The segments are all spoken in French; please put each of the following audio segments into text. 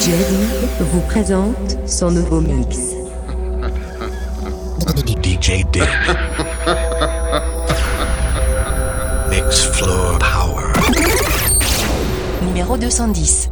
Jerry vous présente son nouveau mix. DJ Dead. Mix Floor Power. Numéro 210.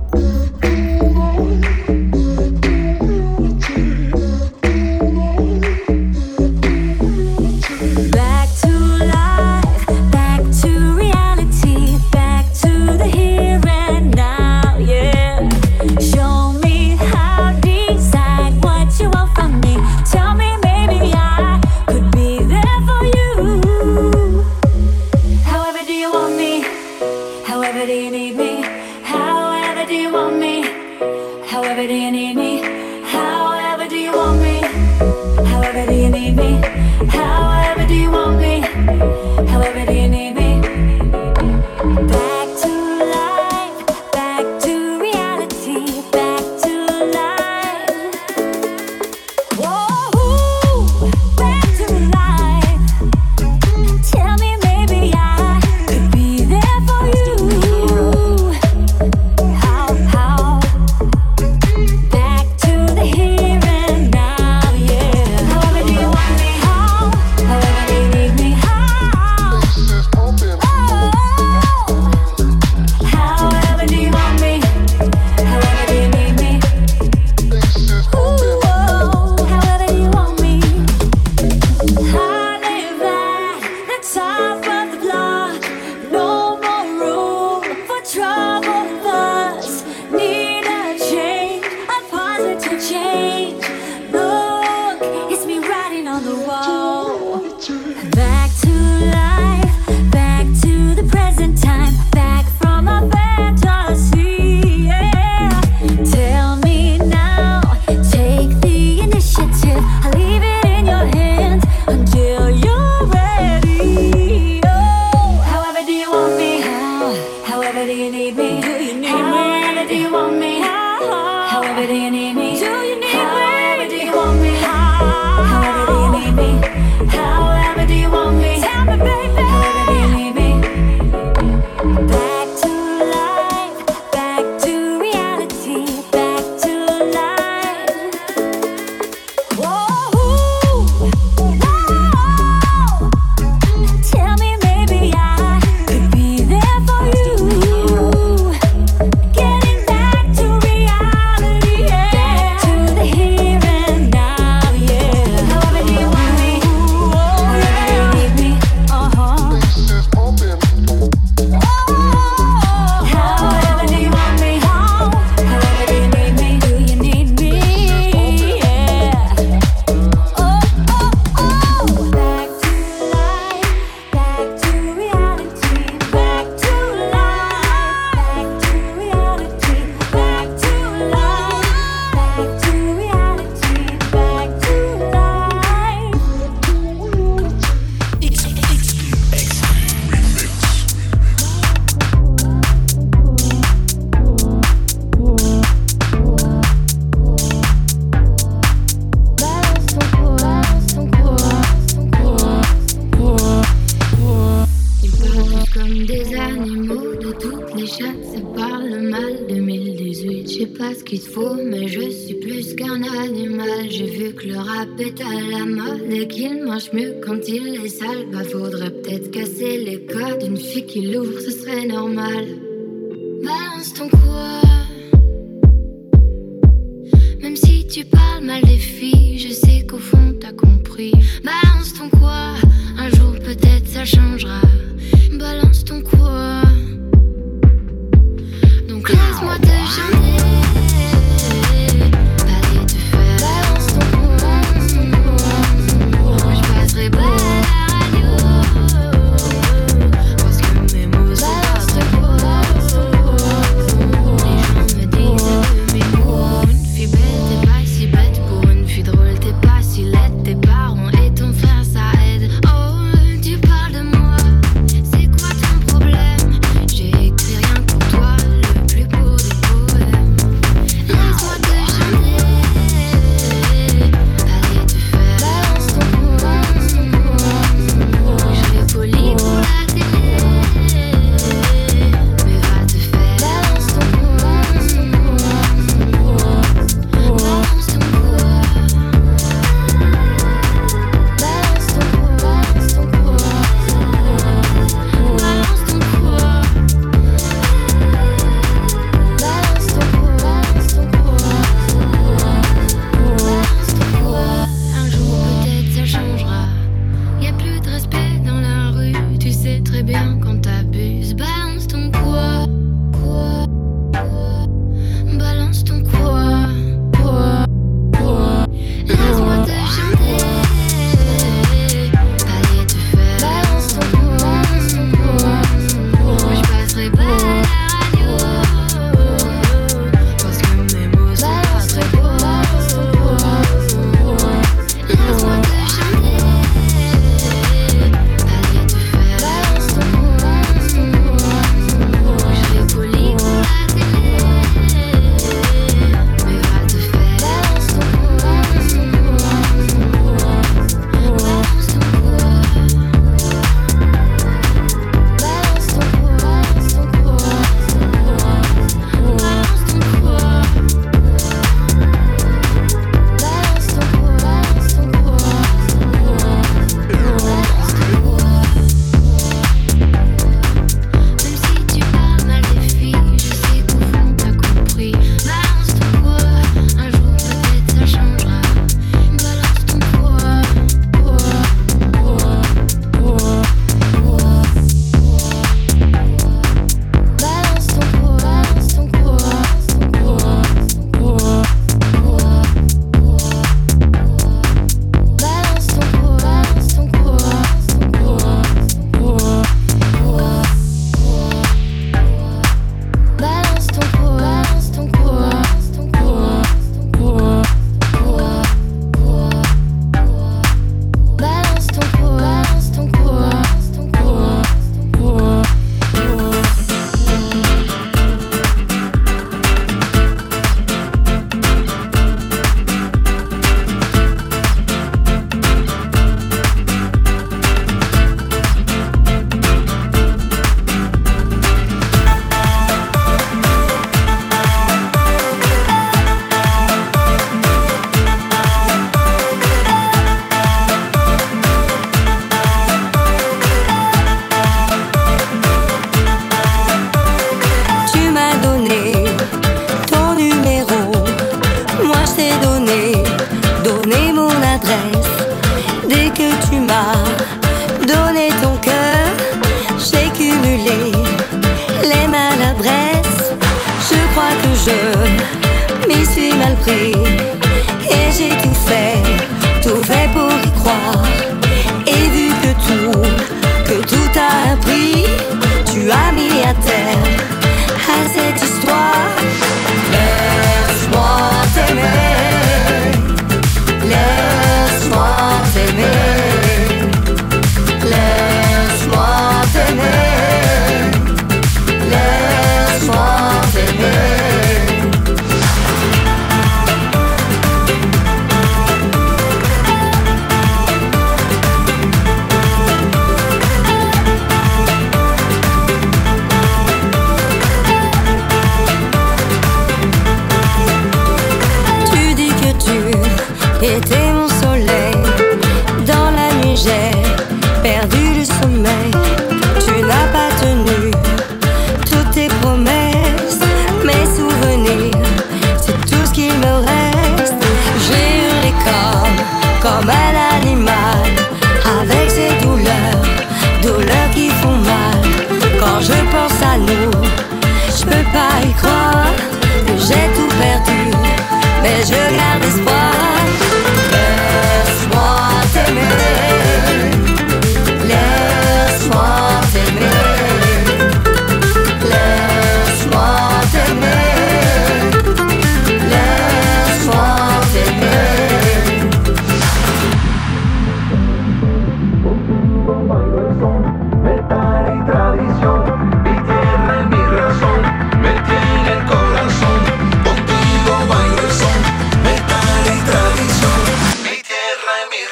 I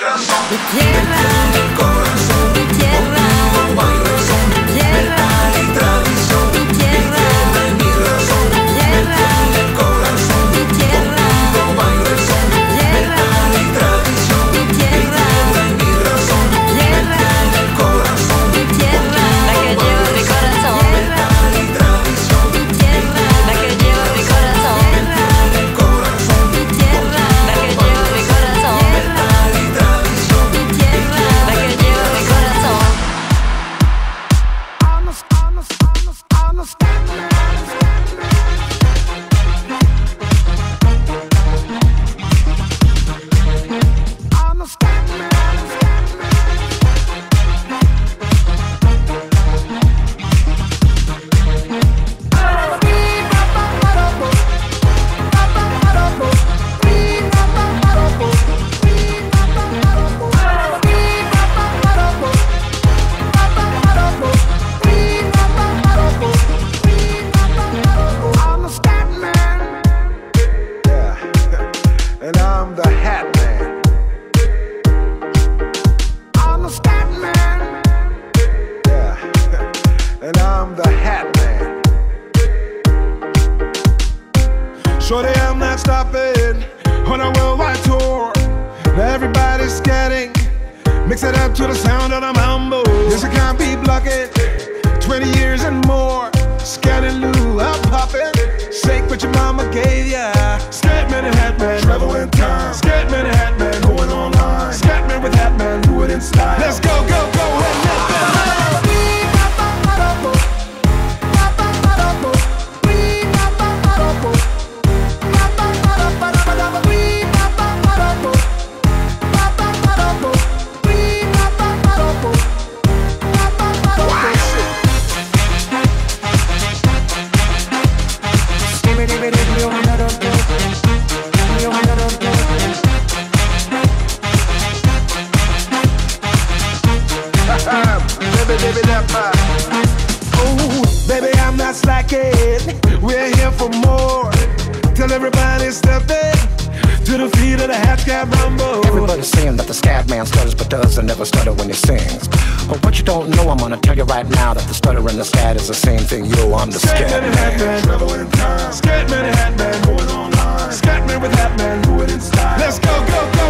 Yeah. beat of the half scab rumble. Everybody's saying that the scab man stutters but doesn't never stutter when he sings. But what you don't know, I'm gonna tell you right now that the stutter and the scat is the same thing. Yo, I'm the scat. Scat man, hat man. Scat man, hat man. Scat man with hat man, do it in style. Let's go, go, go.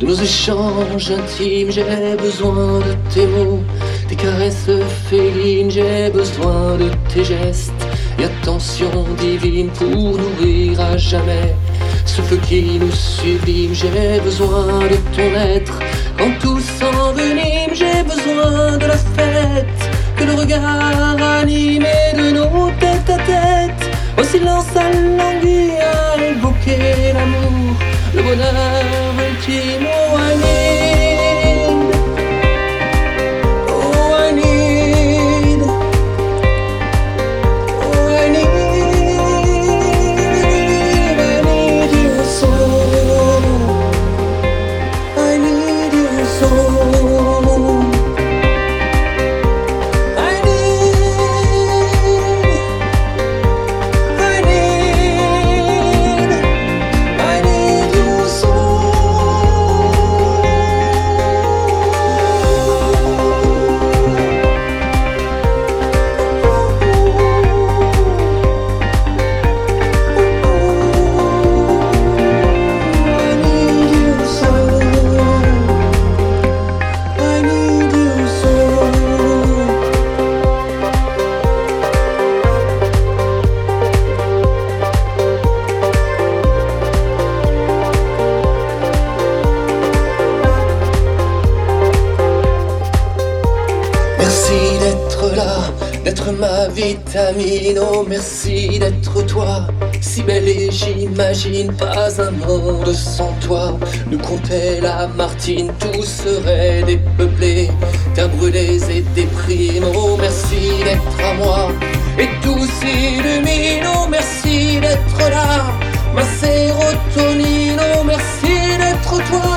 De nos échanges intimes. J'ai besoin de tes mots, tes caresses félines. J'ai besoin de tes gestes et attention divine pour nourrir à jamais ce feu qui nous sublime. J'ai besoin de ton être quand tout s'envenime. J'ai besoin de la fête que le regard anime et de nos têtes à tête. Au silence à languir, à évoquer l'amour, le bonheur চিনো Oh, merci d'être toi, si belle et j'imagine pas un monde sans toi. Nous comptait la Martine, tout serait dépeuplé, terre brûlées et déprimes. Oh, merci d'être à moi, et tout s'illumine. Oh, merci d'être là, ma sérotonine. Oh, merci d'être toi,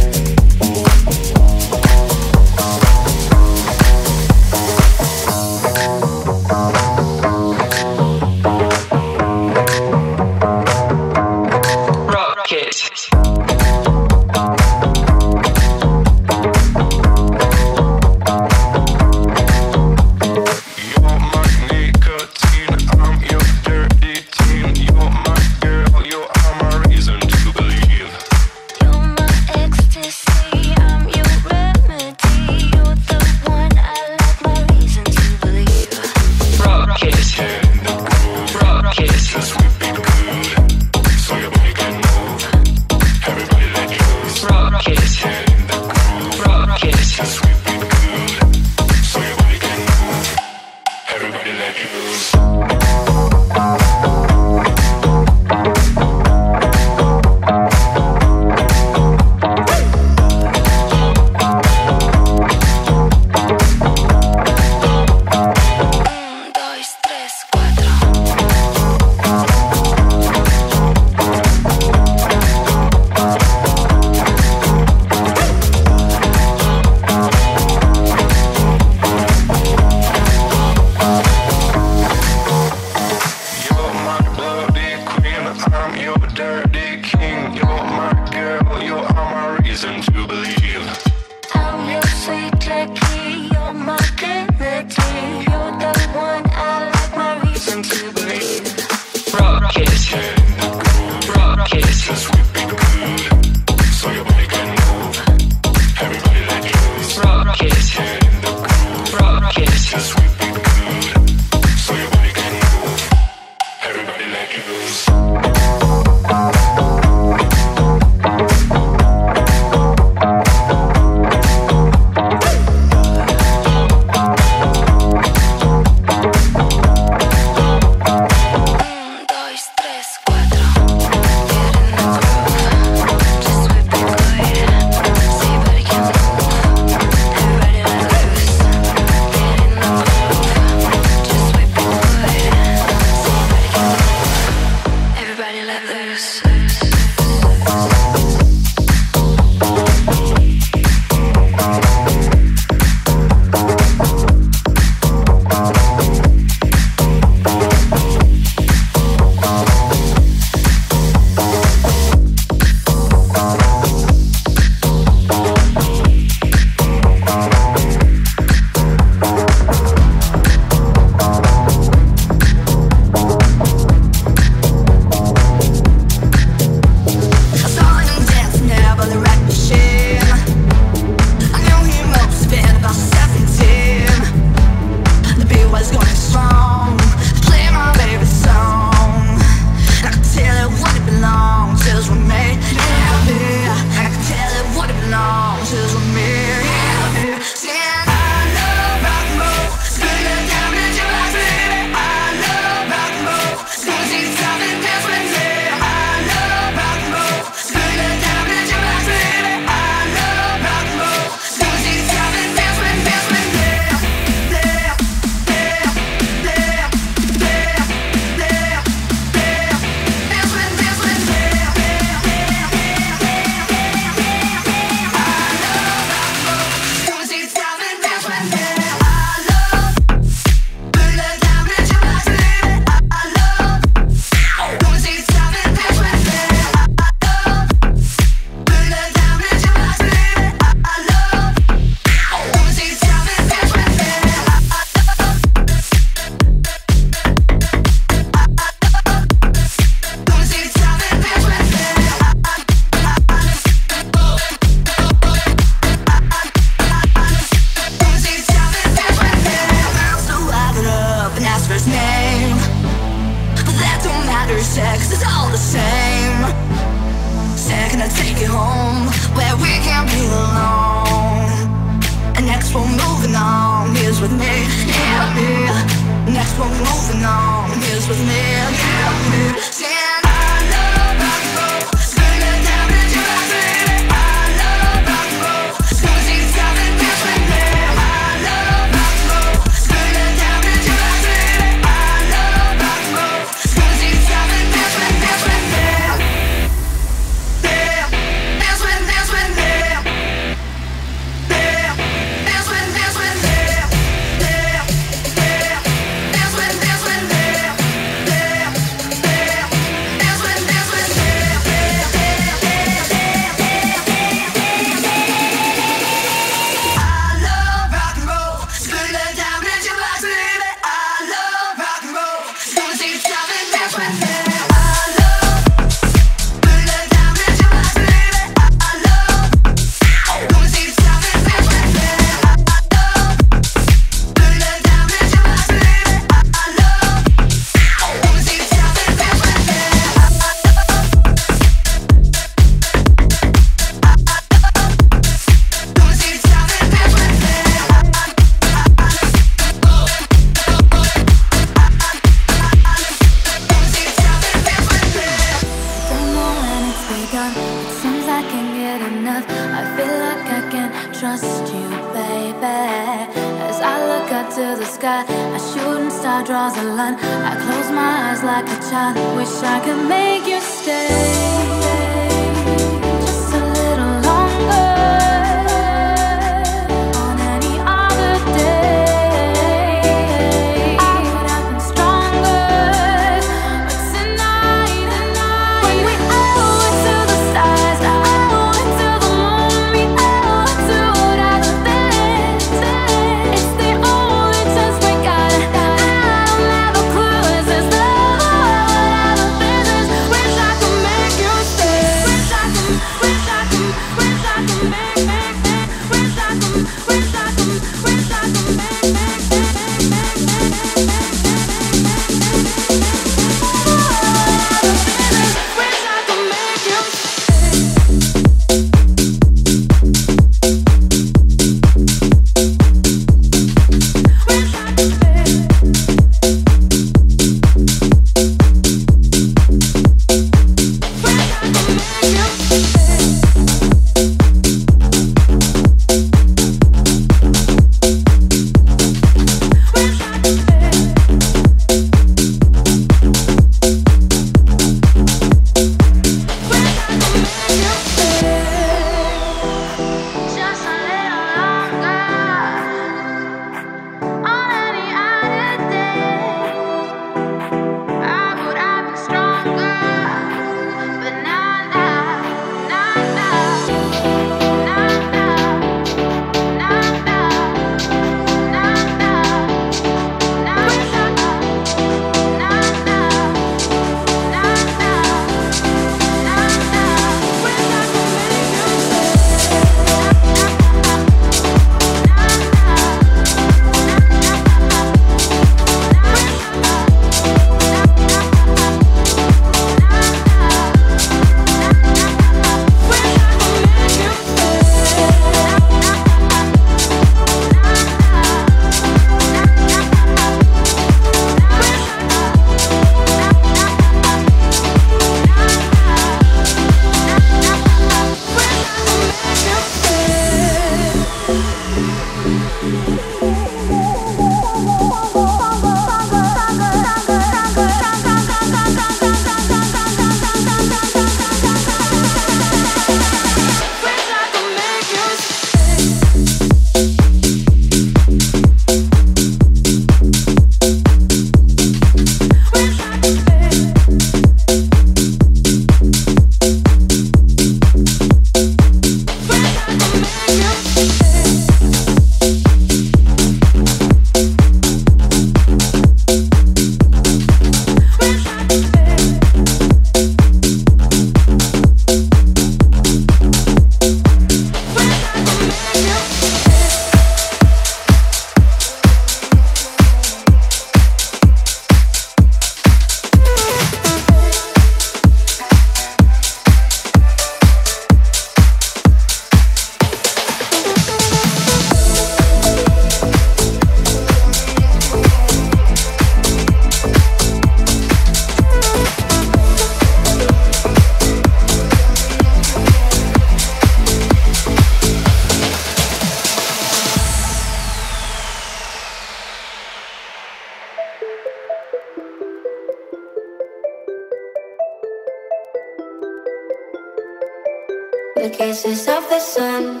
phases of the sun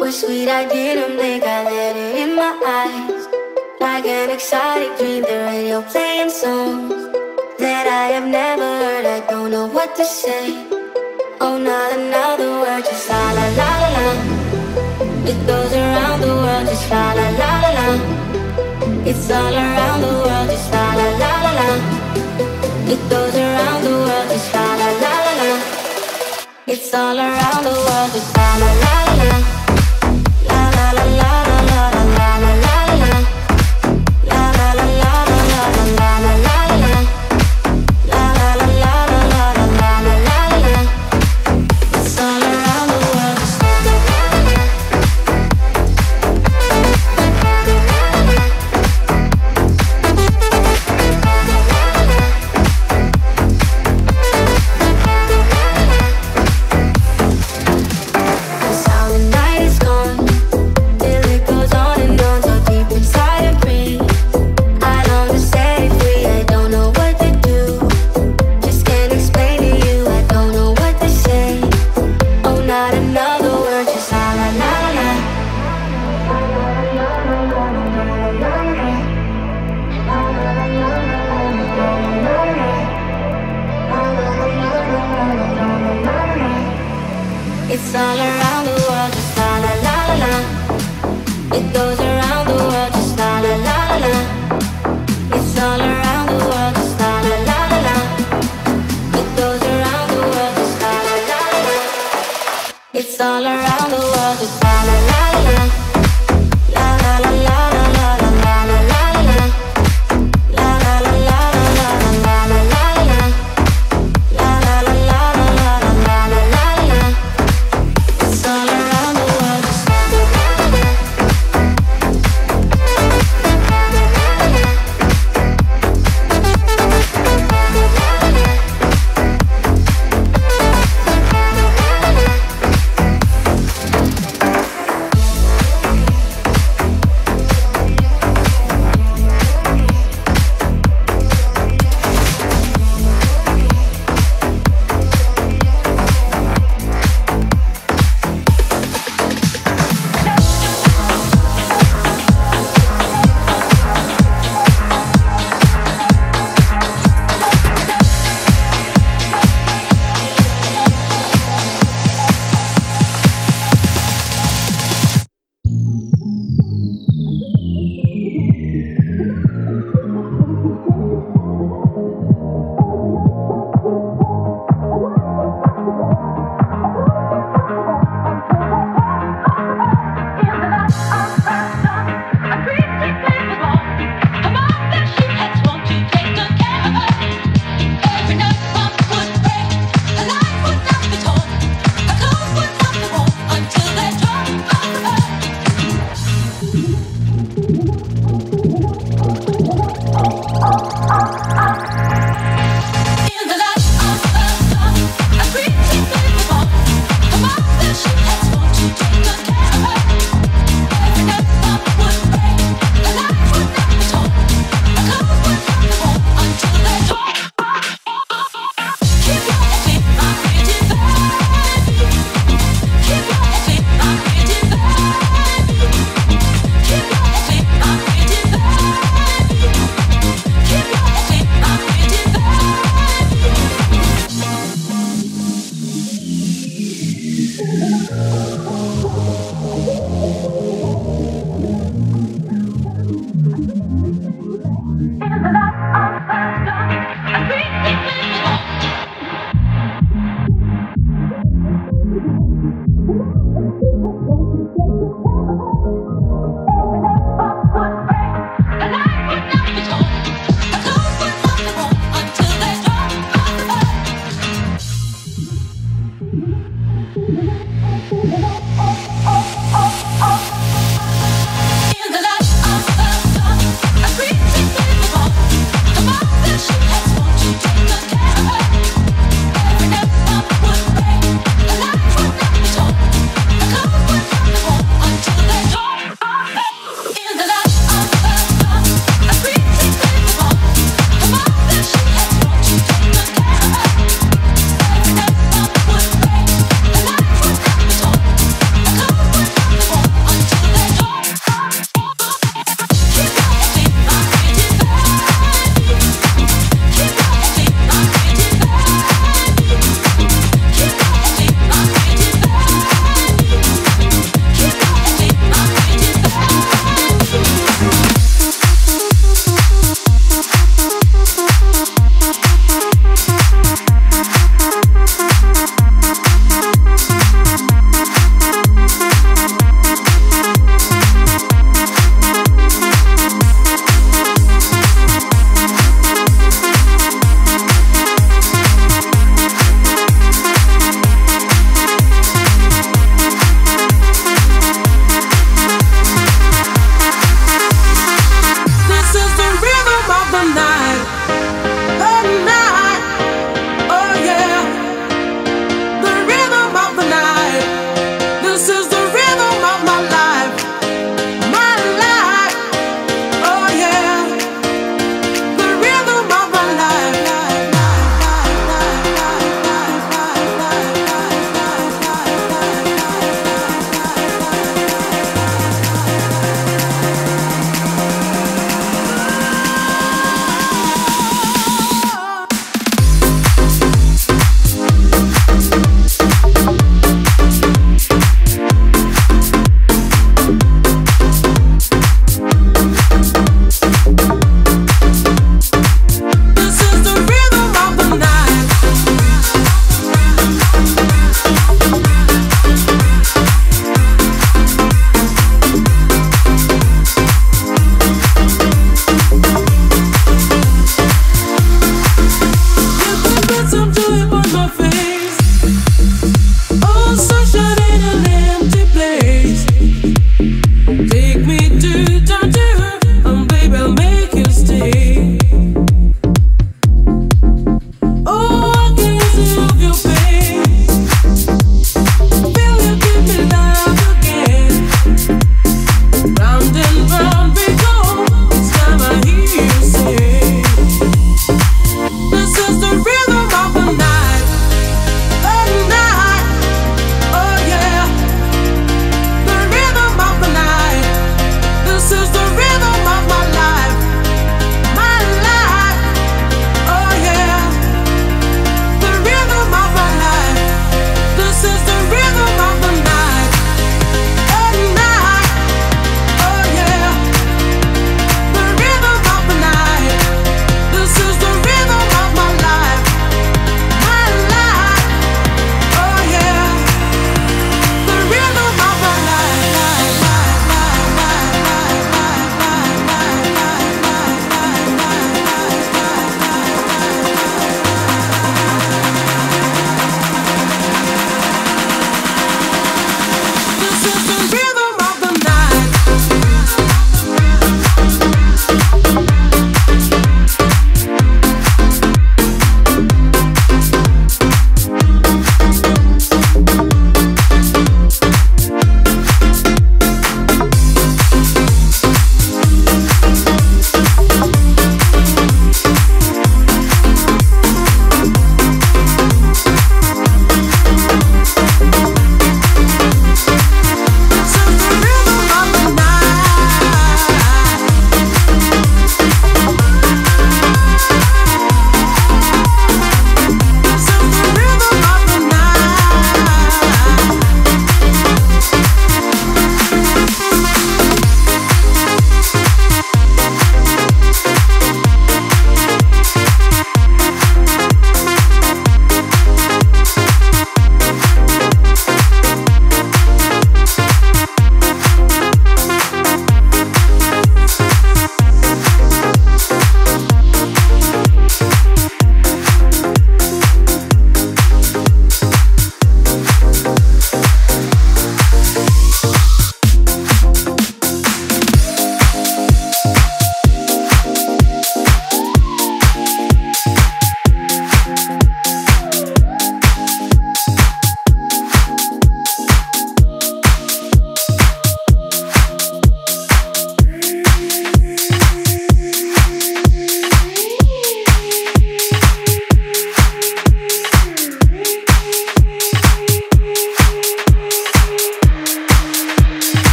were sweet. I didn't blink. I let it in my eyes. Like an exotic dream, the radio playing songs that I have never heard. I don't know what to say. Oh, not another word, just la la la la la. It goes around the world, just la la la la la. It's all around the world, just la la la la la. It goes around the world, just la. It's all around the world. It's all around the world.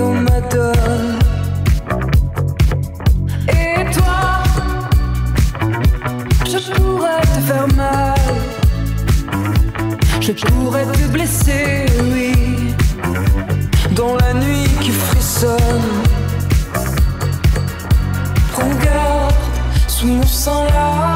on me donne. Et toi, je pourrais te faire mal. Je pourrais te blesser, oui. Dans la nuit qui frissonne. Regarde sous mon sang là.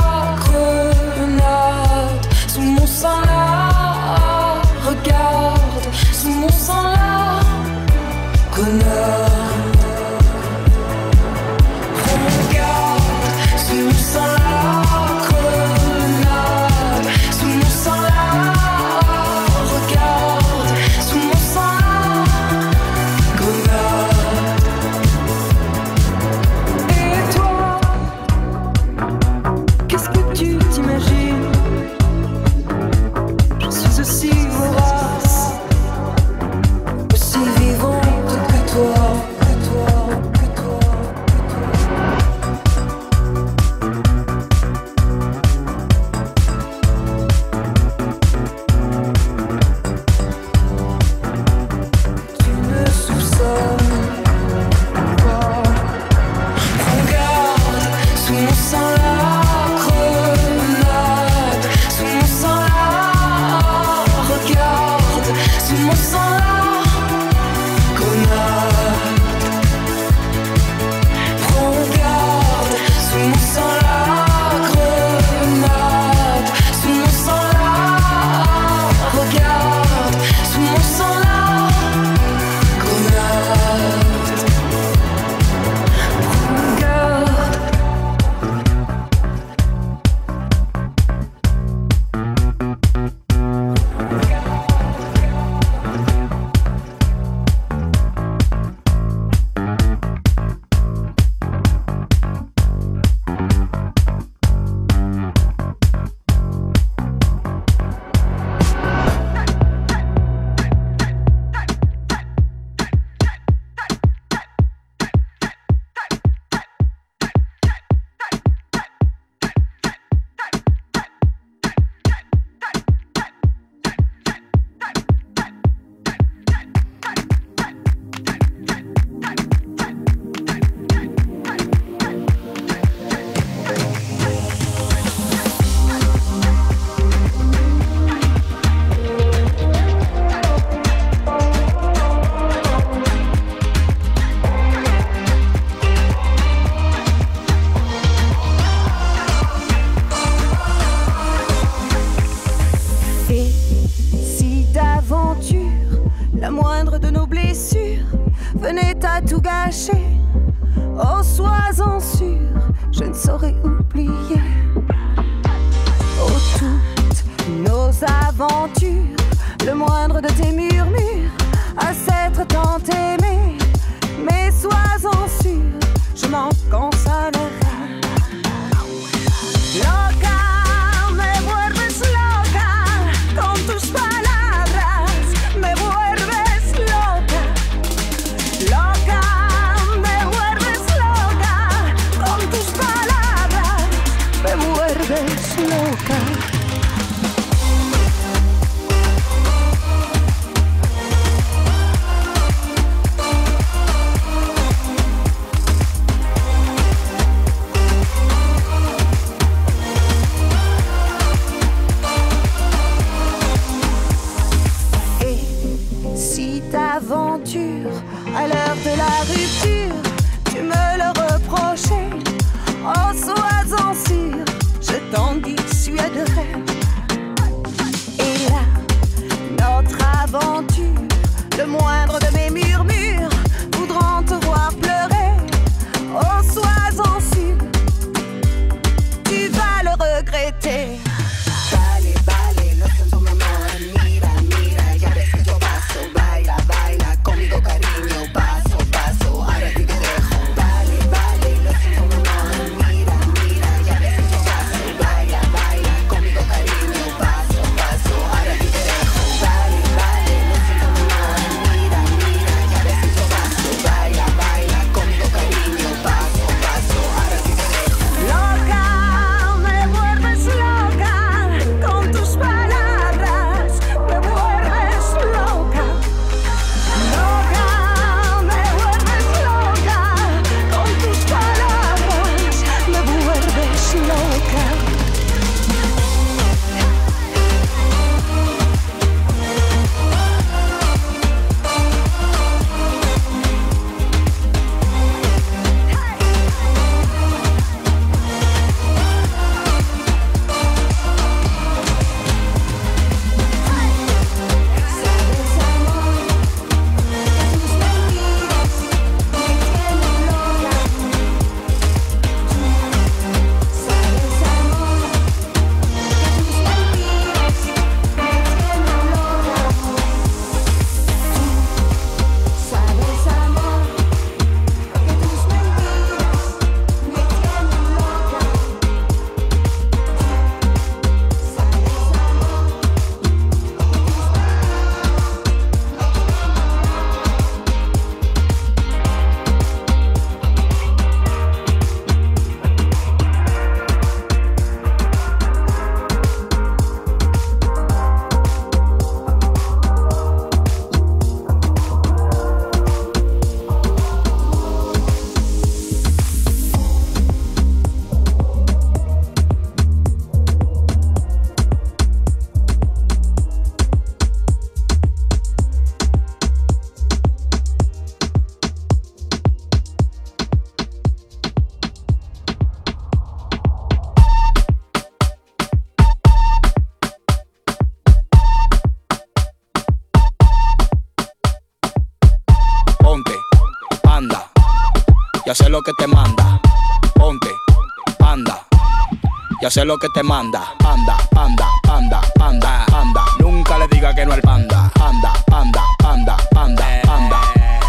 Sé lo que te manda. Anda, anda, anda, anda, anda. Nunca le diga que no al panda. Anda, anda, anda, anda, anda.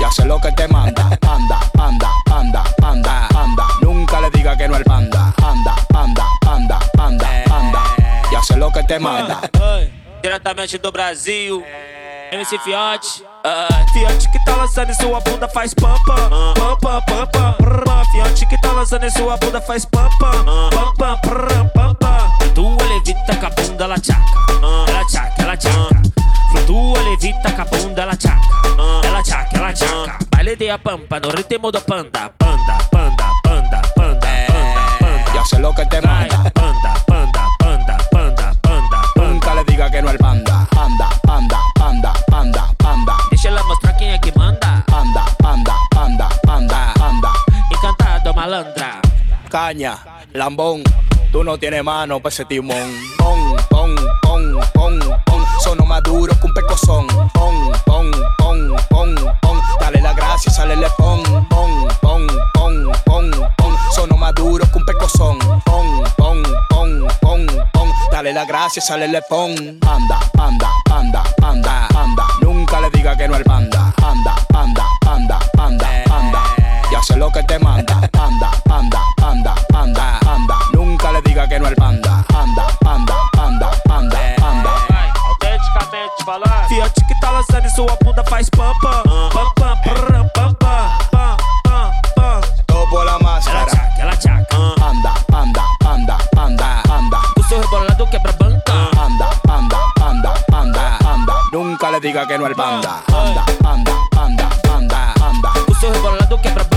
Ya sé lo que te manda. Anda, anda, anda, anda, anda. Nunca le diga que no al panda. Anda, anda, anda, anda, anda. Ya sé lo que te manda. Diretamente do Brasil, MC Fiote. Ah, Fiote que tá lançando em sua bunda faz pam pam, pam pam pam pam. que tá lançando em sua bunda faz pam pam, pam pam pam pam. Tua levita com a bunda ela tchaca, ela tchaca, ela tchaca. Flutua levita com a bunda ela tchaca, ela tchaca, ela tchaca. Baile de a pampa no ritmo do panda, panda, panda, panda, panda, panda, panda. Ya sé lo que te manda. Lambón, tú no tienes mano pa' ese timón. Pon, pon, pon, pon, pon. Sono más duro que un pecozón. Pon, pon, pon, pon, pon. Dale la gracia y sale le pon. Pon, pon, pon, pon, pon. Sono más duro que un pecozón. Pon, pon, pon, pon, pon. Dale la gracia y sale le pon. Anda, anda, anda, anda, anda. Nunca le diga que no al panda. Anda, anda, anda, anda, anda ya lo que te manda. Panda, panda, panda, panda, panda. Nunca le diga que no al panda. Panda, panda, panda, panda, panda. Autenticamente falar. Fiat que tá lançando e sua bunda faz pampa. Pampa, pam, pam, pam, pam, pam. Topo la máscara. Ela chaca, ela chaca. Panda, panda, panda, panda, panda. O seu rebolado quebra banca. Panda, panda, panda, panda, panda. Nunca le diga que no al panda. Panda, panda, panda, panda, panda. O seu rebolado quebra banca.